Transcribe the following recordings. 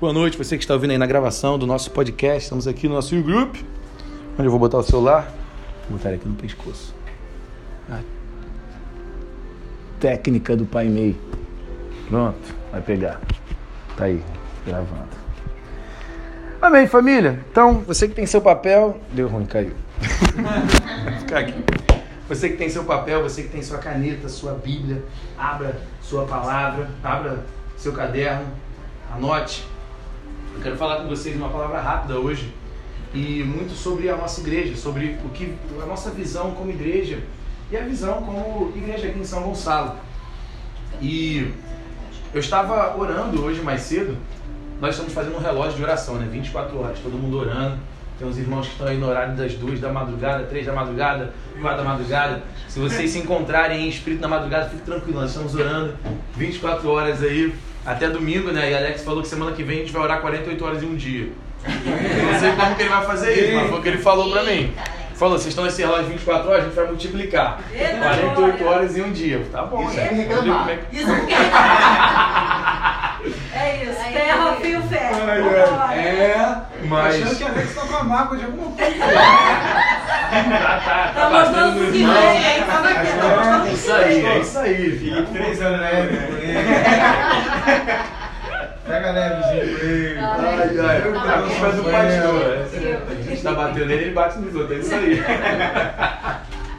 Boa noite, você que está ouvindo aí na gravação do nosso podcast. Estamos aqui no nosso grupo, onde eu vou botar o celular. Vou botar aqui no pescoço. A técnica do Pai Mei. Pronto, vai pegar. Tá aí, gravando. Amém, família. Então, você que tem seu papel. Deu ruim, caiu. Vou ficar aqui. Você que tem seu papel, você que tem sua caneta, sua Bíblia, abra sua palavra, abra seu caderno, anote. Eu quero falar com vocês uma palavra rápida hoje e muito sobre a nossa igreja, sobre o que a nossa visão como igreja e a visão como igreja aqui em São Gonçalo. E eu estava orando hoje mais cedo. Nós estamos fazendo um relógio de oração, né? 24 horas, todo mundo orando. Tem uns irmãos que estão aí no horário das duas da madrugada, três da madrugada, quatro da madrugada. Se vocês se encontrarem em espírito na madrugada, fique tranquilo, nós estamos orando 24 horas aí, até domingo, né? E Alex falou que semana que vem a gente vai orar 48 horas em um dia. Eu não sei como que ele vai fazer isso, mas foi o que ele falou pra mim. Falou, vocês estão nesse relógio 24 horas, a gente vai multiplicar. 48 horas em um dia. Tá bom, Isso né? é reclamar. como é que- Isso É isso, ferro, fio, ferro. Ai. É, mas. Achando que a Alex tá com a mágoa de alguma coisa. Tá, tá, Tá batendo mostrando no que irmão. É isso aí, é isso aí, filho. Três anos, né? Pega levezinho com ele. Ai, ai, a culpa é do pastor. A gente tá batendo nele, ele bate nos outros, é isso aí.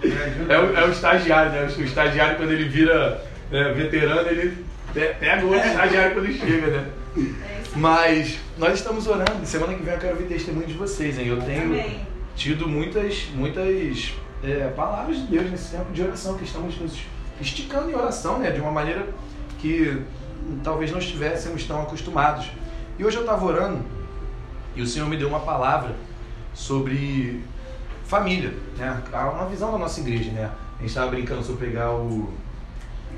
Ajuda. É o, é o estagiário, né? O estagiário, quando ele vira é, veterano, ele pe- pega o outro estagiário quando chega, né? Mas nós estamos orando. Semana que vem eu quero ouvir testemunho de vocês, hein? Eu tenho. Tido muitas, muitas é, palavras de Deus nesse tempo de oração, que estamos nos esticando em oração, né? De uma maneira que talvez não estivéssemos tão acostumados. E hoje eu estava orando e o Senhor me deu uma palavra sobre família, né? Uma visão da nossa igreja, né? A gente estava brincando sobre pegar o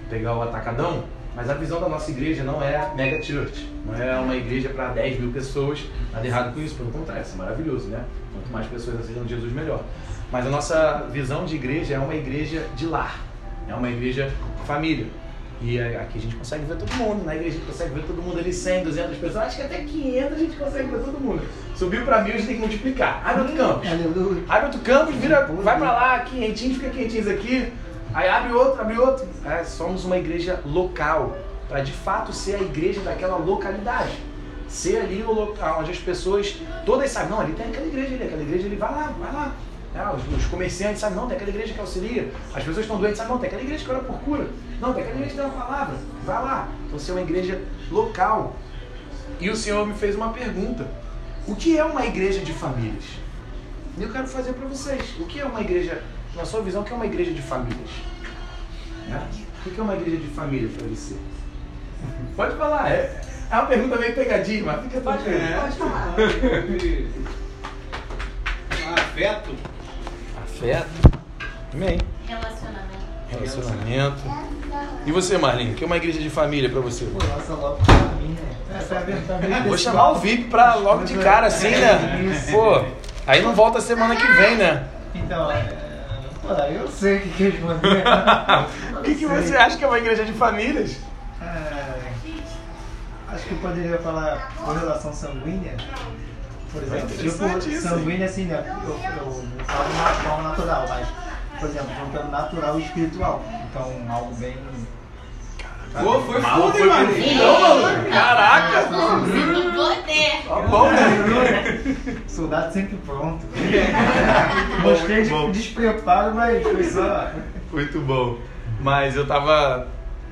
pegar o atacadão, mas a visão da nossa igreja não é mega church, não é uma igreja para 10 mil pessoas. Nada errado com isso, pelo contrário, isso é maravilhoso, né? Quanto mais pessoas aceitam Jesus, melhor. Mas a nossa visão de igreja é uma igreja de lar, é uma igreja família. E é- aqui a gente consegue ver todo mundo, na igreja a gente consegue ver todo mundo ali, 100, 200 pessoas, acho que até 500 a gente consegue ver todo mundo. Subiu para mil, a gente tem que multiplicar. Abre outro campus. Aleluia. Abre outro campus, vira, vai pra lá, quinhentinho, fica quinhentinhos aqui. Aí abre outro, abre outro. É, somos uma igreja local, para de fato ser a igreja daquela localidade. Ser ali o local onde as pessoas todas sabem, não, ali tem aquela igreja ali, aquela igreja ali, vai lá, vai lá. É, os, os comerciantes sabem, não, tem aquela igreja que auxilia. As pessoas estão doentes, sabem, não, tem aquela igreja que ora por cura. Não, tem aquela igreja que tem uma palavra, vai lá. Então ser uma igreja local. E o Senhor me fez uma pergunta. O que é uma igreja de famílias? E eu quero fazer para vocês. O que é uma igreja, na sua visão, o que é uma igreja de famílias? Né? O que é uma igreja de família para você? Pode falar, é, é uma pergunta meio pegadinha, mas fica tranquilo. pode falar. Afeto. Afeto. Amém. Relacionamento. Relacionamento. E você, Marlinho, o que é uma igreja de família para você? Pô, nossa, logo pra mim, né? É a verdade. Vou chamar o VIP pra logo de cara, assim, né? Pô, aí não volta semana que vem, né? Então, é... Pô, eu sei o que que responder. O que, que você acha que é uma igreja de famílias? É, Acho que eu poderia falar correlação sanguínea. Por exemplo, interessante tipo, isso, sanguínea assim, né? Eu, eu não falo de uma forma natural, mas, por exemplo, juntando natural e espiritual. Então, algo bem. Pô, foi foi hein, mano? maluco. Caraca! Poder. Tá bom, né? Soldado sempre pronto. bom, Mostrei muito bom. de despreparo, mas foi só. Muito bom. Mas eu tava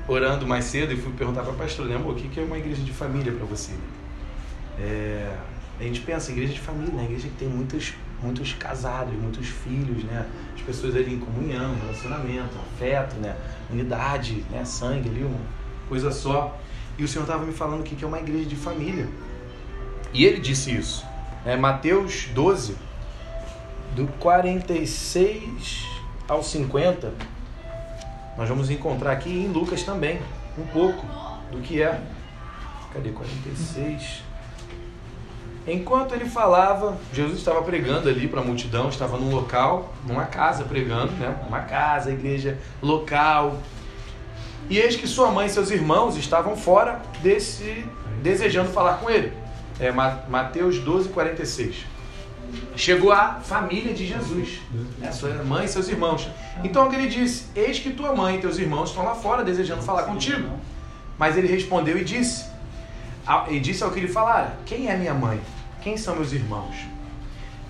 orando mais cedo e fui perguntar pra pastora, né, amor, o que é uma igreja de família pra você? É, a gente pensa, igreja de família, né? Igreja que tem muitos, muitos casados, muitos filhos, né? As pessoas ali em comunhão, relacionamento, afeto, né? Unidade, né? Sangue ali, uma coisa só. E o Senhor tava me falando o que que é uma igreja de família. E ele disse isso. É Mateus 12, do 46 ao 50, nós vamos encontrar aqui em Lucas também um pouco do que é. Cadê 46? Enquanto ele falava, Jesus estava pregando ali para a multidão, estava num local, numa casa pregando, né? Uma casa, igreja local. E eis que sua mãe e seus irmãos estavam fora desse, desejando falar com ele. É Ma- Mateus 12, 46. Chegou a família de Jesus, né? sua mãe e seus irmãos. Então ele disse: Eis que tua mãe e teus irmãos estão lá fora desejando falar contigo. Mas ele respondeu e disse: E disse ao que lhe falara: Quem é minha mãe? Quem são meus irmãos?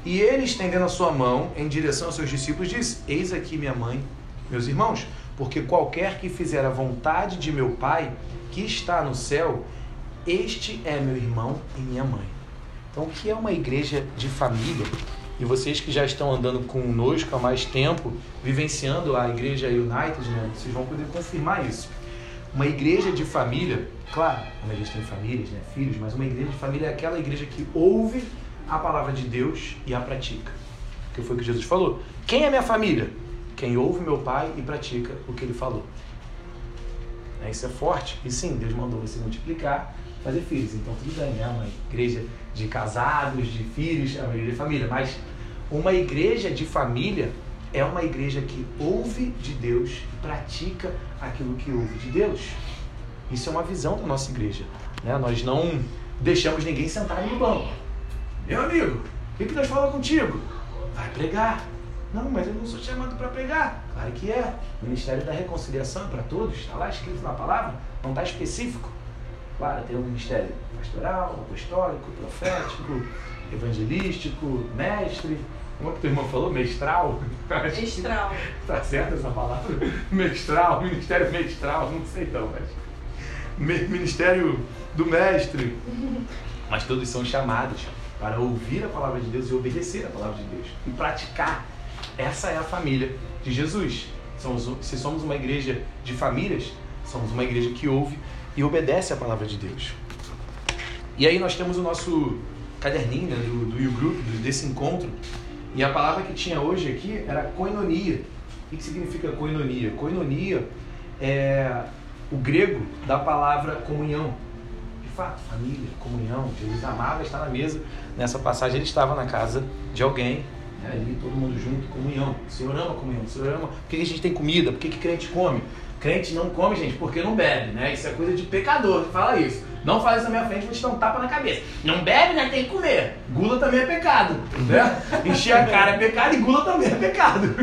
E ele, estendendo a sua mão em direção aos seus discípulos, disse: Eis aqui minha mãe, meus irmãos, porque qualquer que fizer a vontade de meu Pai, que está no céu, este é meu irmão e minha mãe. Então, o que é uma igreja de família? E vocês que já estão andando conosco há mais tempo, vivenciando a igreja United, né, vocês vão poder confirmar isso. Uma igreja de família, claro, uma igreja tem famílias, né, filhos, mas uma igreja de família é aquela igreja que ouve a palavra de Deus e a pratica. Que foi o que Jesus falou. Quem é minha família? Quem ouve meu pai e pratica o que ele falou. É, Isso é forte. E sim, Deus mandou você multiplicar, fazer filhos. Então tudo bem, né? Uma igreja de casados, de filhos, é uma igreja de família. Mas uma igreja de família é uma igreja que ouve de Deus e pratica aquilo que ouve de Deus. Isso é uma visão da nossa igreja. Né? Nós não deixamos ninguém sentado no banco. Meu amigo, o que Deus falou contigo? Vai pregar. Não, mas eu não sou chamado para pregar. Claro que é. O Ministério da Reconciliação é para todos. Está lá escrito na palavra. Não está específico. Claro, tem um ministério pastoral, apostólico, profético, evangelístico, mestre. Como é que teu irmão falou? Mestral? Estral. Tá certo essa palavra? Mestral, ministério mestral, não sei não, mas. Ministério do mestre. Mas todos são chamados para ouvir a palavra de Deus e obedecer a palavra de Deus e praticar. Essa é a família de Jesus. Somos, se somos uma igreja de famílias, somos uma igreja que ouve e obedece a palavra de Deus. E aí nós temos o nosso caderninho né, do, do U-Group, do- desse encontro. E a palavra que tinha hoje aqui era koinonia. O que significa koinonia? Koinonia é o grego da palavra comunhão. De fato, família, comunhão. Jesus amava estar na mesa. Nessa passagem ele estava na casa de alguém, né, ali todo mundo junto, comunhão. O Senhor ama comunhão. O Senhor ama. Por que a gente tem comida? Por que, que crente come? Crente não come, gente, porque não bebe, né? Isso é coisa de pecador que fala isso. Não faz isso na minha frente, vou te dar um tapa na cabeça. Não bebe, né? Tem que comer. Gula também é pecado, né? Encher a cara é pecado e gula também é pecado.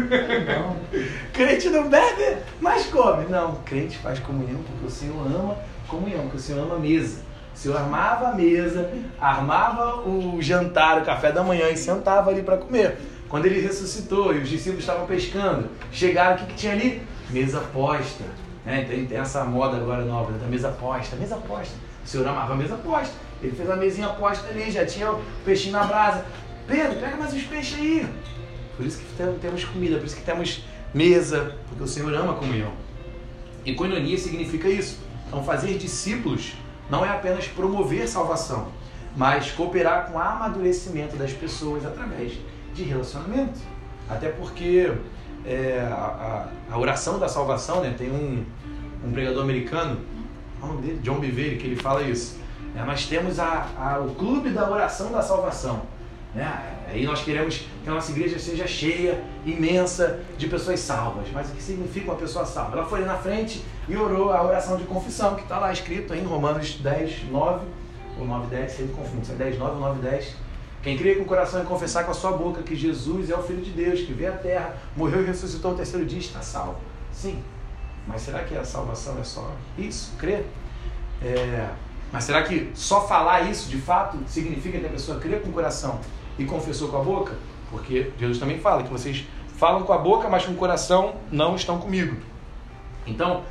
Crente não bebe, mas come. Não, crente faz comunhão porque o Senhor ama comunhão, porque o Senhor ama a mesa. O Senhor armava a mesa, armava o jantar, o café da manhã e sentava ali para comer. Quando ele ressuscitou e os discípulos estavam pescando, chegaram, o que, que tinha ali? Mesa posta. Né? Tem, tem essa moda agora nova da mesa posta. Mesa posta. O Senhor amava a mesa posta. Ele fez a mesinha posta ali, já tinha o peixinho na brasa. Pedro, pega mais uns peixes aí. Por isso que tem- temos comida, por isso que temos mesa, porque o Senhor ama a comunhão. E koinonia significa isso. Então, fazer discípulos não é apenas promover salvação, mas cooperar com o amadurecimento das pessoas através de relacionamento. Até porque é, a, a- oração da salvação, né, tem um, um pregador americano, é? John Bevere, que ele fala isso. né, nós temos a, a- o clube da oração da salvação. Né? Aí nós queremos que a nossa igreja seja cheia, imensa, de pessoas salvas. Mas o que significa uma pessoa salva? Ela foi ali na frente e orou a oração de confissão, que está lá escrito em Romanos 10, 9, ou 9, 10, sempre confundo, se é 10, 9 ou 9, 10. Quem crê com o coração e confessar com a sua boca que Jesus é o Filho de Deus, que veio à terra, morreu e ressuscitou ao terceiro dia, está salvo. Sim. Mas será que a salvação é só isso? Crer? É, mas será que só falar isso de fato significa que a pessoa crê com o coração e confessou com a boca? Porque Jesus também fala que vocês falam com a boca, mas com o coração não estão comigo. Então,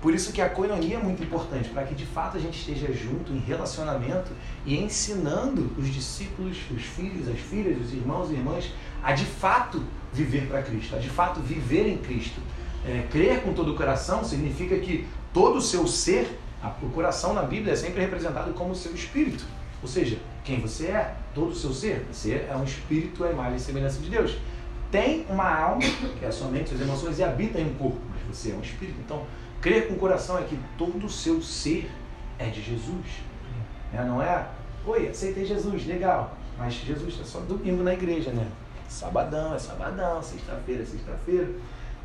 por isso que a coinonia é muito importante, para que de fato a gente esteja junto em relacionamento e ensinando os discípulos, os filhos, as filhas, os irmãos e irmãs a de fato viver para Cristo, a de fato viver em Cristo. É, crer com todo o coração significa que todo o seu ser, o coração na Bíblia é sempre representado como o seu espírito. Ou seja, quem você é, todo o seu ser. Você é um espírito, a imagem e semelhança de Deus. Tem uma alma, que é a sua mente, suas emoções, e habita em um corpo, mas você é um espírito. Então, crer com o coração é que todo o seu ser é de Jesus. Né? Não é, oi, aceitei Jesus, legal. Mas Jesus é só domingo na igreja, né? Sabadão é sabadão, sexta-feira é sexta-feira.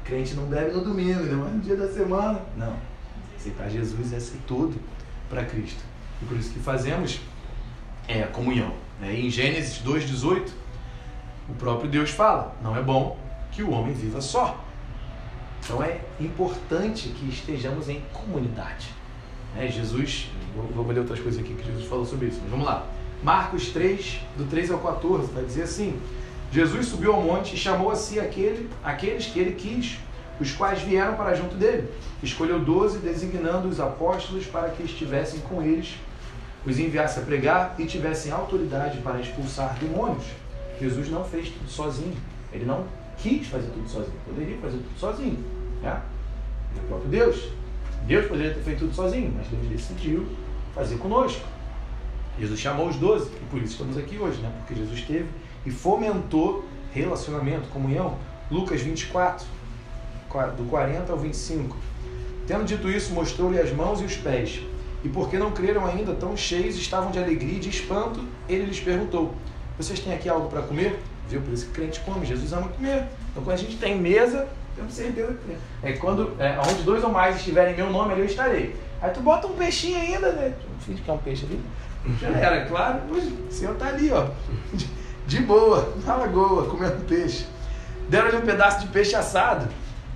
Crente não bebe no domingo, né? mas no dia da semana. Não. Aceitar Jesus é ser tudo para Cristo. E por isso que fazemos é a comunhão. Né? Em Gênesis 2,18, o próprio Deus fala: não é bom que o homem viva só. Então é importante que estejamos em comunidade. Né? Jesus, vou, vou ler outras coisas aqui que Jesus falou sobre isso, mas vamos lá. Marcos 3, do 3 ao 14, vai dizer assim: Jesus subiu ao monte e chamou a si aquele, aqueles que ele quis, os quais vieram para junto dele. Escolheu doze, designando os apóstolos para que estivessem com eles, os enviasse a pregar e tivessem autoridade para expulsar demônios. Jesus não fez tudo sozinho. Ele não quis fazer tudo sozinho. Poderia fazer tudo sozinho. Né? É o próprio Deus. Deus poderia ter feito tudo sozinho, mas Deus decidiu fazer conosco. Jesus chamou os doze, e por isso estamos aqui hoje, né? Porque Jesus teve e fomentou relacionamento, comunhão. Lucas 24, do 40 ao 25. Tendo dito isso, mostrou-lhe as mãos e os pés. E porque não creram ainda, tão cheios estavam de alegria e de espanto, ele lhes perguntou: Vocês têm aqui algo para comer? Viu? Por isso que crente come. Jesus ama comer. Então, quando a gente tem mesa, temos certeza que. É quando, é, onde dois ou mais estiverem em meu nome, ali eu estarei. Aí tu bota um peixinho ainda, né? Finge que é um peixe ali. Já era, claro. O Senhor está ali, ó. De, de boa, na lagoa, comendo peixe. Deram-lhe um pedaço de peixe assado.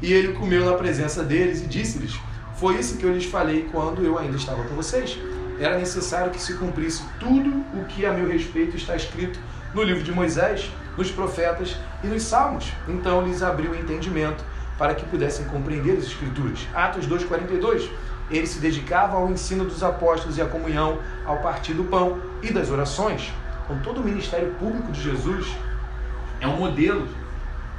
E ele comeu na presença deles e disse-lhes: Foi isso que eu lhes falei quando eu ainda estava com vocês. Era necessário que se cumprisse tudo o que a meu respeito está escrito no livro de Moisés, nos profetas e nos salmos. Então lhes abriu o entendimento para que pudessem compreender as Escrituras. Atos 2,42. Ele se dedicava ao ensino dos apóstolos e à comunhão, ao partir do pão e das orações. Então, todo o ministério público de Jesus é um modelo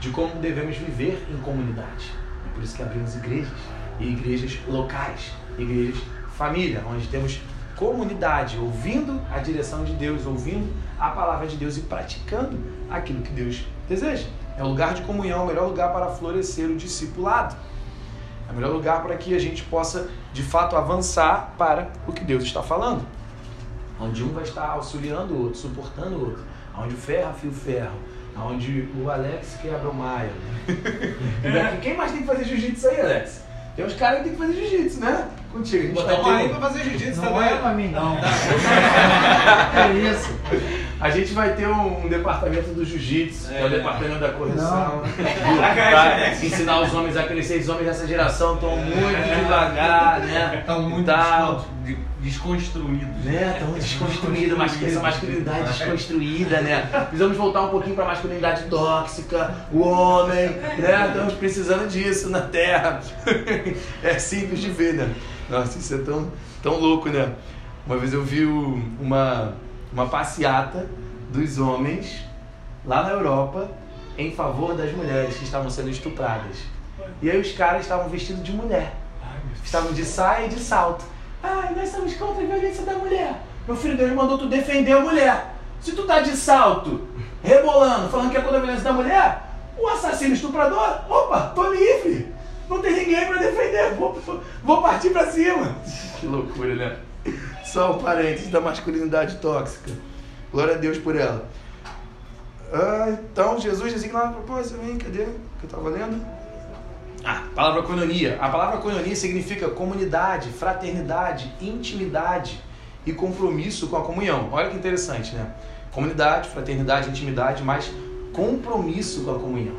de como devemos viver em comunidade. É por isso que abrimos igrejas, e igrejas locais, igrejas família, onde temos comunidade, ouvindo a direção de Deus, ouvindo a palavra de Deus e praticando aquilo que Deus deseja. É o lugar de comunhão, é o melhor lugar para florescer o discipulado. É o melhor lugar para que a gente possa, de fato, avançar para o que Deus está falando. Onde um vai estar auxiliando o outro, suportando o outro. Onde o ferro afia o ferro. Onde o Alex quebra o Maia. Quem mais tem que fazer jiu-jitsu aí, Alex? Tem uns caras que tem que fazer jiu-jitsu, né? Contigo. A gente Botar ter aí um- pra fazer jiu-jitsu Não também. é pra mim, não. é isso. A gente vai ter um, um departamento do jiu-jitsu, que é o É. departamento da correção. Não. Pra ensinar os homens a crescer. Os homens dessa geração estão muito devagar, né? Estão muito Tal. descon- de- desconstruídos. Né? Estão desconstruídos, mas essa masculinidade desconstruída, né? Precisamos voltar um pouquinho para a masculinidade tóxica, o homem, né? Estamos precisando disso na Terra. É simples de ver, né? Nossa, isso é tão, tão louco, né? Uma vez eu vi uma, uma passeata dos homens lá na Europa em favor das mulheres que estavam sendo estupradas. E aí os caras estavam vestidos de mulher. Estavam de saia e de salto. Ai, nós somos contra a violência da mulher. Meu filho, Deus mandou tu defender a mulher. Se tu tá de salto, rebolando, falando que é contra a violência da mulher, o assassino estuprador, opa, tô livre. Não tem ninguém pra defender. Vou, vou partir pra cima. Que loucura, né? Só o parênteses da masculinidade tóxica. Glória a Deus por ela. Ah, então, Jesus designa uma proposta também. Cadê? Que eu tava lendo? Ah, palavra coinonia. A palavra coinonia significa comunidade, fraternidade, intimidade e compromisso com a comunhão. Olha que interessante, né? Comunidade, fraternidade, intimidade, mas compromisso com a comunhão.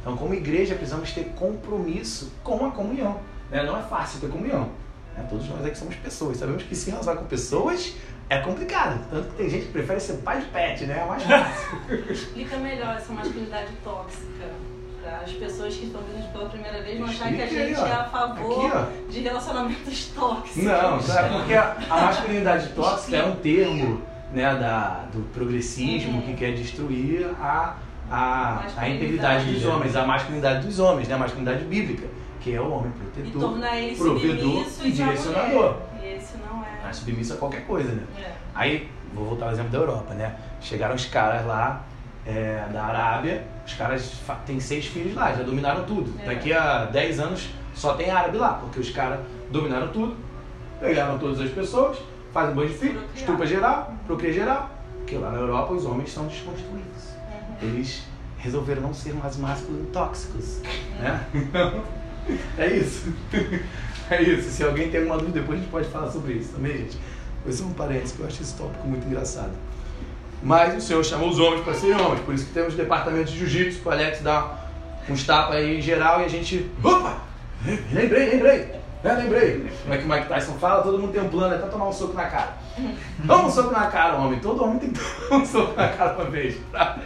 Então, como igreja, precisamos ter compromisso com a comunhão. né? Não é fácil ter comunhão. Né? Todos nós aqui somos pessoas. Sabemos que se relacionar com pessoas é complicado. Tanto que tem gente que prefere ser pai de pet, né? É mais fácil. Explica melhor essa masculinidade tóxica. Para as pessoas que estão vendo pela primeira vez não achar que a aí, gente ó. é a favor Aqui, de relacionamentos tóxicos. Não, é porque a, a masculinidade tóxica é um termo né, da, do progressismo Uhum. que quer destruir a, a, a integridade dos homens, a masculinidade dos homens, né, a masculinidade bíblica, que é o homem E protetor, tornar ele provedor e e direcionador. E esse não é. É submisso a qualquer coisa, né? é. Aí, vou voltar ao exemplo da Europa, né? Chegaram os caras lá é, da Arábia, os caras têm seis filhos lá, já dominaram tudo. É. Daqui a 10 anos só tem árabe lá, porque os caras dominaram tudo, pegaram todas as pessoas, fazem banho de filho, estupa geral, procria geral. Porque lá na Europa os homens são desconstruídos. Uhum. Eles resolveram não ser mais masculinos tóxicos, né? Então, é isso. É isso. Se alguém tem alguma dúvida, depois a gente pode falar sobre isso também, gente. Esse é um parênteses que eu acho esse tópico muito engraçado. Mas o Senhor chamou os homens para serem homens, por isso que temos departamento de jiu-jitsu, que o Alex dá uns tapas aí em geral e a gente. Opa! Lembrei, lembrei! É, lembrei. Como é que o Mike Tyson fala? Todo mundo tem um plano, é até tomar um soco na cara. Toma um soco na cara, homem. Todo homem tem que tomar um soco na cara uma vez. Pra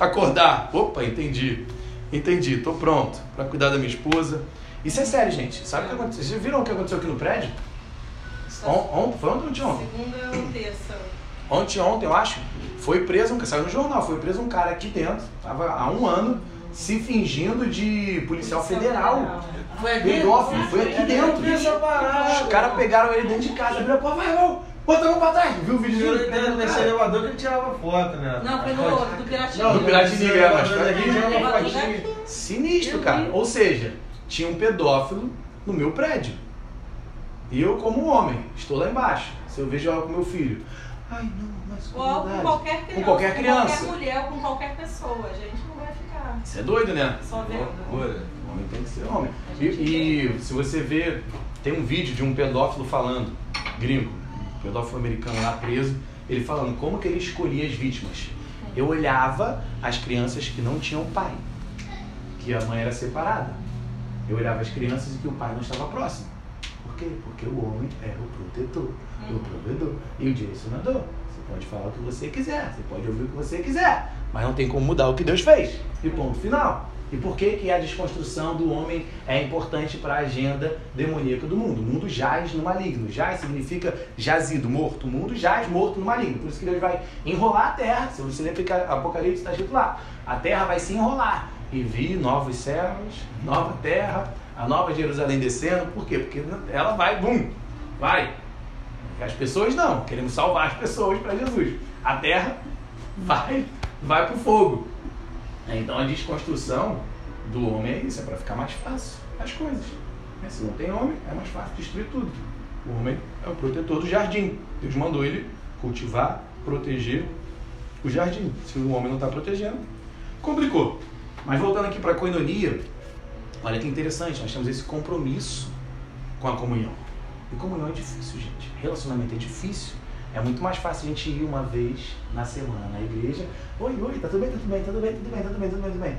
acordar. Opa, entendi. Entendi, tô pronto para cuidar da minha esposa. Isso é sério, gente. Sabe o que aconteceu? Vocês viram o que aconteceu aqui no prédio? On, on, foi ontem ou ontem? Segunda ou terça. Ontem, ontem, eu acho, foi preso um saiu no jornal, foi preso um cara aqui dentro, tava há um ano, se fingindo de policial federal. Foi aqui? Pedófilo, foi aqui dentro. Os caras pegaram ele dentro de casa, abriram a porta, vai, vai, bota a mão pra trás. Viu o vídeo Eu dele? entendo nesse elevador que ele tirava foto, né? Não, foi no outro, do Piratinho. Não, do Piratinho, é, mas foi aqui tirava fotinha. Sinistro, cara. Ou seja, tinha um pedófilo no meu prédio. E eu, como homem, estou lá embaixo. Se eu vejo ela com meu filho. Ai, não, mas com Ou com verdade. qualquer criança. Com qualquer criança. Com qualquer mulher, com qualquer pessoa. A gente não vai ficar Isso é doido, né? só vendo. Loucura. Homem tem que ser homem. E, e se você ver, tem um vídeo de um pedófilo falando, gringo, pedófilo americano lá preso, ele falando como que ele escolhia as vítimas. Eu olhava as crianças que não tinham pai, que a mãe era separada. Eu olhava as crianças e que o pai não estava próximo. Por quê? Porque o homem é o protetor, o provedor e o direcionador. Você pode falar o que você quiser, você pode ouvir o que você quiser, mas não tem como mudar o que Deus fez. E ponto final. E por que, que a desconstrução do homem é importante para a agenda demoníaca do mundo? O mundo jaz no maligno. Jaz significa jazido, morto. O mundo jaz morto no maligno. Por isso que Deus vai enrolar a terra. Se você ler Apocalipse, está escrito lá. A terra vai se enrolar. E vi novos céus, nova terra, a nova Jerusalém descendo. Por quê? Porque ela vai, bum, vai. As pessoas não. Queremos salvar as pessoas para Jesus. A terra vai, vai para o fogo. Então a desconstrução do homem é isso, é para ficar mais fácil as coisas. Né? Se não tem homem, é mais fácil destruir tudo. O homem é o protetor do jardim. Deus mandou ele cultivar, proteger o jardim. Se o homem não está protegendo, complicou. Mas voltando aqui para a coinonia, olha que interessante, nós temos esse compromisso com a comunhão. E comunhão é difícil, gente. Relacionamento é difícil. É muito mais fácil a gente ir uma vez na semana na igreja. Oi, oi, tá tudo bem, tudo bem, tudo bem, tudo bem, tudo bem, tudo bem, tudo bem.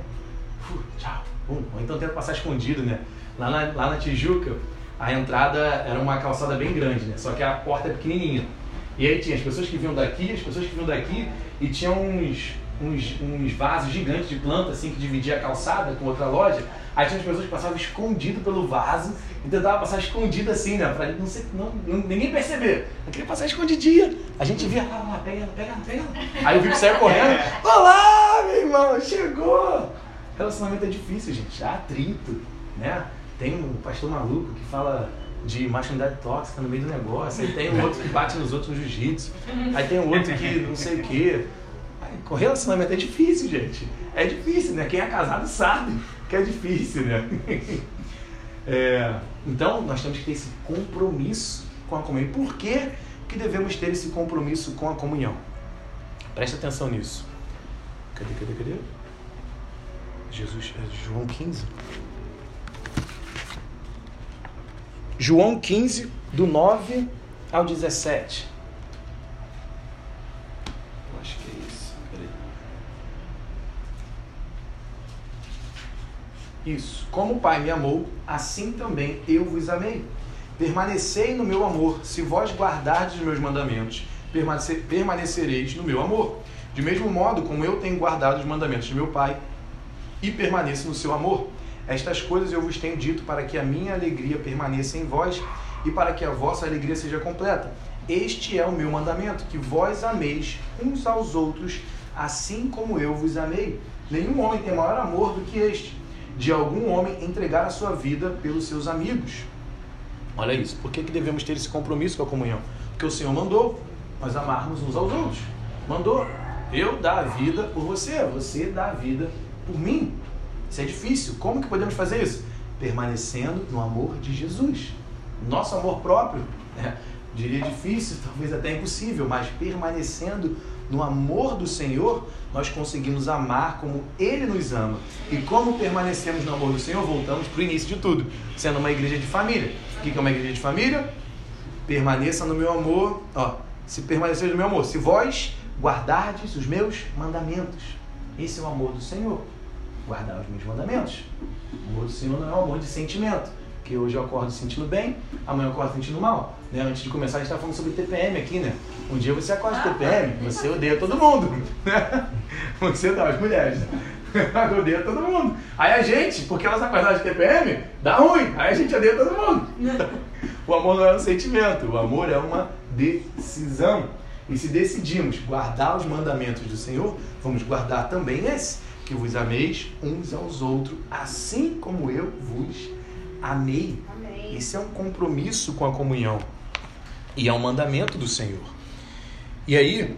Fu, tchau. Bum. Ou então tenta passar escondido, né? Lá na, lá na Tijuca, a entrada era uma calçada bem grande, né? Só que a porta é pequenininha. E aí tinha as pessoas que vinham daqui, as pessoas que vinham daqui, e tinha uns, uns, uns vasos gigantes de planta, assim, que dividia a calçada com outra loja. Aí tinha as pessoas que passavam escondido pelo vaso e tentava passar escondido assim, né? Pra não, ser, não, ninguém perceber. Eu queria passar escondidinha. A gente via lá, lá, pega ela, pega ela, pega ela. Aí o Vico saiu correndo. Olá, meu irmão, chegou! Relacionamento é difícil, gente. Há atrito, né? Tem um pastor maluco que fala de masculinidade tóxica no meio do negócio. Aí tem um outro que bate nos outros no jiu-jitsu. Aí tem um outro que não sei o quê. Com relacionamento é difícil, gente. É difícil, né? Quem é casado sabe que é difícil, né? É, então, nós temos que ter esse compromisso com a comunhão. Por que, que devemos ter esse compromisso com a comunhão? Presta atenção nisso. Cadê, cadê, cadê? Jesus, é João 15. João 15, do 9 ao 17. Eu acho que é isso. Peraí. Isso. Como o Pai me amou, assim também eu vos amei. Permanecei no meu amor. Se vós guardardes os meus mandamentos, permanece- permanecereis no meu amor. De mesmo modo como eu tenho guardado os mandamentos de meu Pai e permaneço no seu amor. Estas coisas eu vos tenho dito para que a minha alegria permaneça em vós e para que a vossa alegria seja completa. Este é o meu mandamento, que vós ameis uns aos outros, assim como eu vos amei. Nenhum homem tem maior amor do que este, de algum homem entregar a sua vida pelos seus amigos. Olha isso. Por que, que devemos ter esse compromisso com a comunhão? Porque o Senhor mandou nós amarmos uns aos outros. Mandou. Eu dar a vida por você, você dar a vida por mim. Isso é difícil. Como que podemos fazer isso? Permanecendo no amor de Jesus. Nosso amor próprio, né? diria difícil, talvez até impossível, mas permanecendo no amor do Senhor, nós conseguimos amar como Ele nos ama. E como permanecemos no amor do Senhor, voltamos para o início de tudo, sendo uma igreja de família. O que é uma igreja de família? permaneça no meu amor, ó, se permanecer no meu amor, se vós guardardes os meus mandamentos. Esse é o amor do Senhor. Guardar os meus mandamentos. O amor do Senhor não é um amor de sentimento. Que hoje eu acordo sentindo bem, amanhã eu acordo sentindo mal. Né? Antes de começar, a gente está falando sobre TPM aqui, né? Um dia você acorda de TPM, você odeia todo mundo. Né? Você dá as mulheres. odeia todo mundo. Aí a gente, porque elas acordaram de TPM, dá ruim. Aí a gente odeia todo mundo. O amor não é um sentimento, o amor é uma decisão. E se decidimos guardar os mandamentos do Senhor, vamos guardar também esse, que vos ameis uns aos outros, assim como eu vos amei. Amém. Esse é um compromisso com a comunhão. E é um mandamento do Senhor. E aí,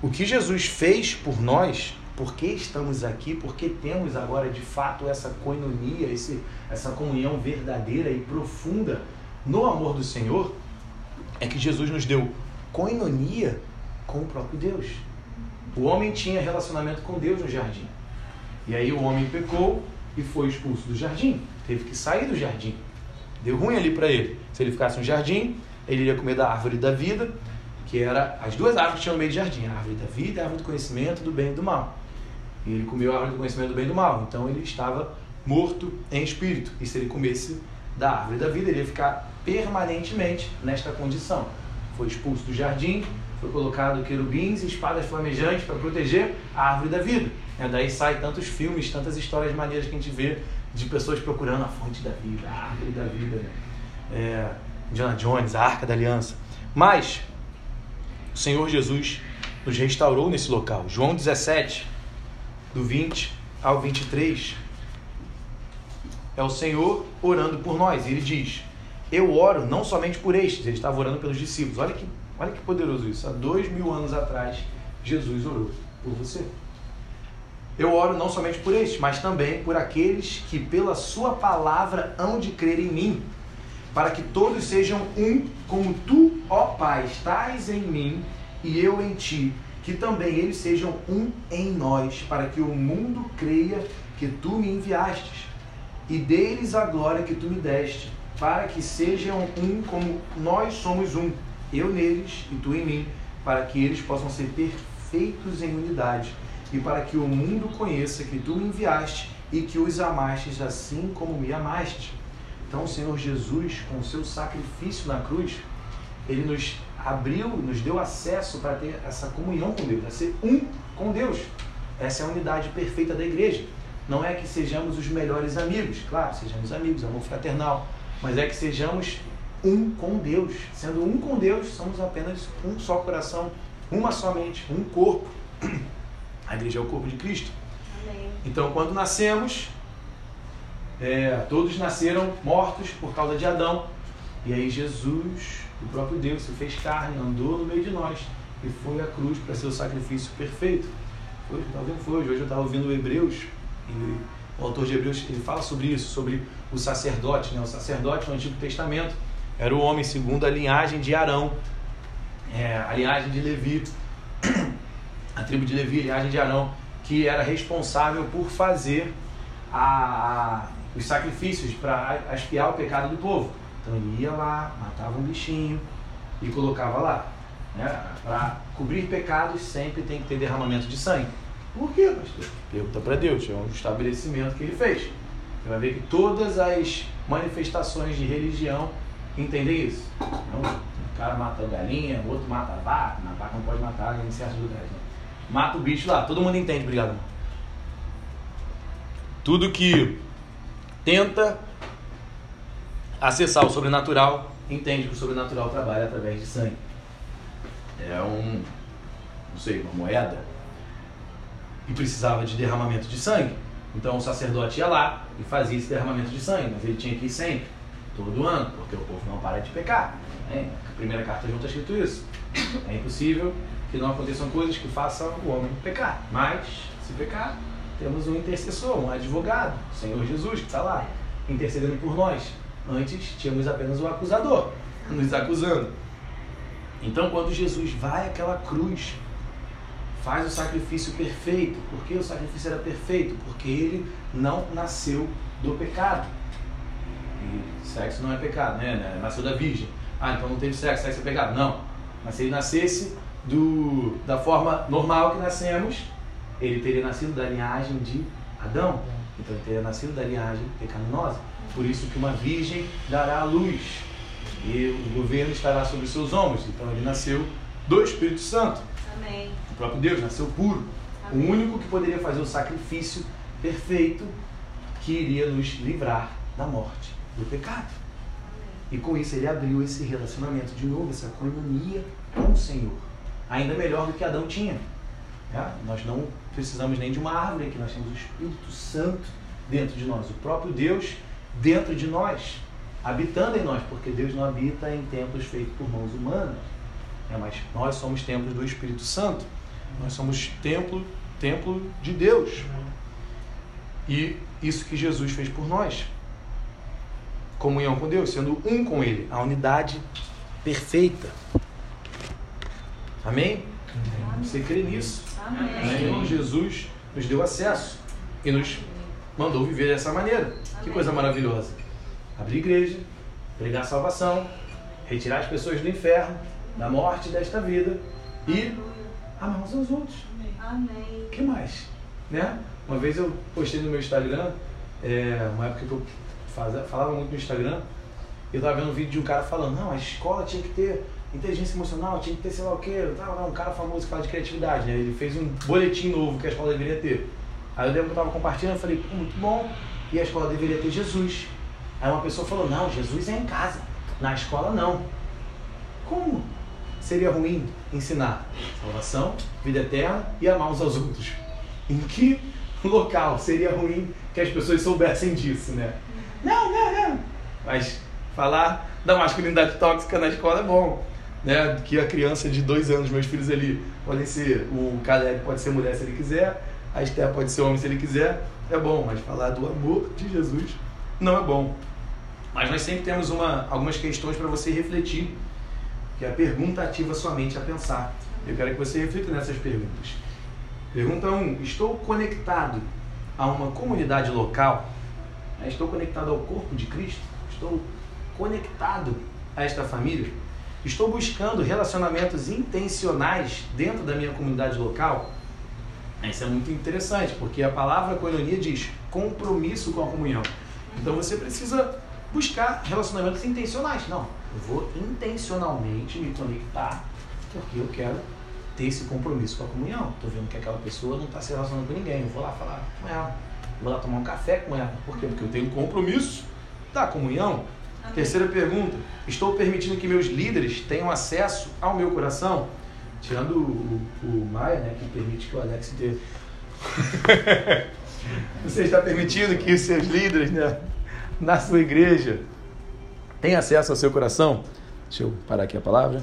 o que Jesus fez por nós, por que estamos aqui, porque temos agora de fato essa coinonia, esse, essa comunhão verdadeira e profunda no amor do Senhor, é que Jesus nos deu coinonia com o próprio Deus. O homem tinha relacionamento com Deus no jardim. E aí o homem pecou e foi expulso do jardim. Teve que sair do jardim. Deu ruim ali para ele. Se ele ficasse no jardim, ele iria comer da árvore da vida, que era as duas árvores que tinham no meio do jardim, a árvore da vida e a árvore do conhecimento do bem e do mal. E ele comeu a árvore do conhecimento do bem e do mal. Então ele estava morto em espírito. E se ele comesse da árvore da vida, ele ia ficar permanentemente nesta condição. Foi expulso do jardim, foi colocado querubins e espadas flamejantes para proteger a árvore da vida. É, daí sai tantos filmes, tantas histórias maneiras que a gente vê de pessoas procurando a fonte da vida, a árvore da vida. É, Indiana Jones, a Arca da Aliança. Mas o Senhor Jesus nos restaurou nesse local. João 17, do 20 ao 23, é o Senhor orando por nós. E ele diz: Eu oro não somente por estes, ele estava orando pelos discípulos. Olha que, olha que poderoso isso. Há dois mil anos atrás, Jesus orou por você. Eu oro não somente por estes, mas também por aqueles que, pela Sua palavra, hão de crer em mim, para que todos sejam um, como tu, ó Pai, estás em mim e eu em ti, que também eles sejam um em nós, para que o mundo creia que tu me enviastes, e deles a glória que tu me deste, para que sejam um como nós somos um, eu neles e tu em mim, para que eles possam ser perfeitos em unidade, e para que o mundo conheça que tu me enviaste e que os amastes assim como me amaste. Então, o Senhor Jesus, com o seu sacrifício na cruz, ele nos abriu, nos deu acesso para ter essa comunhão com Deus, a ser um com Deus. Essa é a unidade perfeita da igreja. Não é que sejamos os melhores amigos, claro, sejamos amigos, amor fraternal, mas é que sejamos um com Deus. Sendo um com Deus, somos apenas um só coração, uma só mente, um corpo. A igreja é o corpo de Cristo. Amém. Então, quando nascemos, é, todos nasceram mortos por causa de Adão. E aí Jesus, o próprio Deus, se fez carne, andou no meio de nós e foi à cruz para ser o sacrifício perfeito. Foi, talvez foi hoje. Hoje eu estava ouvindo Hebreus e o autor de Hebreus ele fala sobre isso, sobre o sacerdote. Né? O sacerdote no Antigo Testamento era o homem segundo a linhagem de Arão, é, a linhagem de Levi, a tribo de Levi, a linhagem de Arão, que era responsável por fazer a- os sacrifícios para expiar o pecado do povo. Então ele ia lá, matava um bichinho e colocava lá. Né? Para cobrir pecados sempre tem que ter derramamento de sangue. Por quê, pastor? Pergunta para Deus, é um estabelecimento que ele fez. Você vai ver que todas as manifestações de religião entendem isso. Então, o cara mata galinha, o outro mata a vaca, a vaca não pode matar em certos lugares. Né? Mata o bicho lá, todo mundo entende, obrigado. Tudo que tenta acessar o sobrenatural entende que o sobrenatural trabalha através de sangue. É um, não sei, uma moeda e precisava de derramamento de sangue. Então o sacerdote ia lá e fazia esse derramamento de sangue, mas ele tinha que ir sempre, todo ano, porque o povo não para de pecar. né? A primeira carta junto está escrito isso. É impossível que não aconteçam coisas que façam o homem pecar. Mas, se pecar, temos um intercessor, um advogado, o Senhor Jesus, que está lá, intercedendo por nós. Antes tínhamos apenas o acusador, nos acusando. Então, quando Jesus vai àquela cruz, faz o sacrifício perfeito. Por que o sacrifício era perfeito? Porque ele não nasceu do pecado. E sexo não é pecado, né? Nasceu da virgem. Ah, então não teve sexo, sexo é pecado. Não. Mas se ele nascesse do, da forma normal que nascemos, ele teria nascido da linhagem de Adão. Então ele teria nascido da linhagem pecaminosa. Por isso que uma virgem dará a luz. E o governo estará sobre seus ombros. Então ele nasceu do Espírito Santo. Amém. O próprio Deus nasceu puro. O único que poderia fazer o sacrifício perfeito que iria nos livrar da morte, do pecado. E com isso ele abriu esse relacionamento de novo, essa coinonia com o Senhor. Ainda melhor do que Adão tinha. É? Nós não precisamos nem de uma árvore, que nós temos o Espírito Santo dentro de nós, o próprio Deus dentro de nós, habitando em nós, porque Deus não habita em templos feitos por mãos humanas. É, mas nós somos templos do Espírito Santo. Nós somos templo, templo de Deus. E isso que Jesus fez por nós. Comunhão com Deus, sendo um com Ele, a unidade perfeita. Amém? Você crê nisso? Amém. Jesus nos deu acesso e nos mandou viver dessa maneira. Que coisa maravilhosa. Abrir igreja, pregar salvação, retirar as pessoas do inferno, da morte desta vida e amar uns aos outros. Amém. Que mais? Né? Uma vez eu postei no meu Instagram, é, uma época que eu fazia, falava muito no Instagram, eu estava vendo um vídeo de um cara falando, não, a escola tinha que ter inteligência emocional, tinha que ter sei lá o quê, tal, um cara famoso que fala de criatividade, né? Ele fez um boletim novo que a escola deveria ter. Aí eu lembro que eu estava compartilhando, eu falei, pô, muito bom, e a escola deveria ter Jesus. Aí uma pessoa falou, não, Jesus é em casa, na escola não. Como seria ruim ensinar salvação, vida eterna e amar uns aos outros? Em que local seria ruim que as pessoas soubessem disso, né? Não, não, não. Mas falar da masculinidade tóxica na escola é bom. Né? Que a criança de dois anos, meus filhos ali, podem ser, o Caleb pode ser mulher se ele quiser, a Esther pode ser homem se ele quiser, é bom, mas falar do amor de Jesus não é bom. Mas nós sempre temos uma, algumas questões para você refletir, que a pergunta ativa sua mente a pensar. Eu quero que você reflita nessas perguntas. Pergunta 1. Um, estou conectado a uma comunidade local? Estou conectado ao corpo de Cristo? Estou conectado a esta família? Estou buscando relacionamentos intencionais dentro da minha comunidade local? Isso é muito interessante, porque a palavra coinonia diz compromisso com a comunhão. Então você precisa buscar relacionamentos intencionais. Não, eu vou intencionalmente me conectar porque eu quero ter esse compromisso com a comunhão. Estou vendo que aquela pessoa não está se relacionando com ninguém. Eu vou lá falar com ela. Vou lá tomar um café com ela. Por quê? Porque eu tenho compromisso da comunhão. Amém. Terceira pergunta: Estou permitindo que meus líderes tenham acesso ao meu coração? Tirando o, o Maia, né, que permite que o Alex tenha. Você está permitindo que os seus líderes né, na sua igreja tenham acesso ao seu coração? Deixa eu parar aqui a palavra.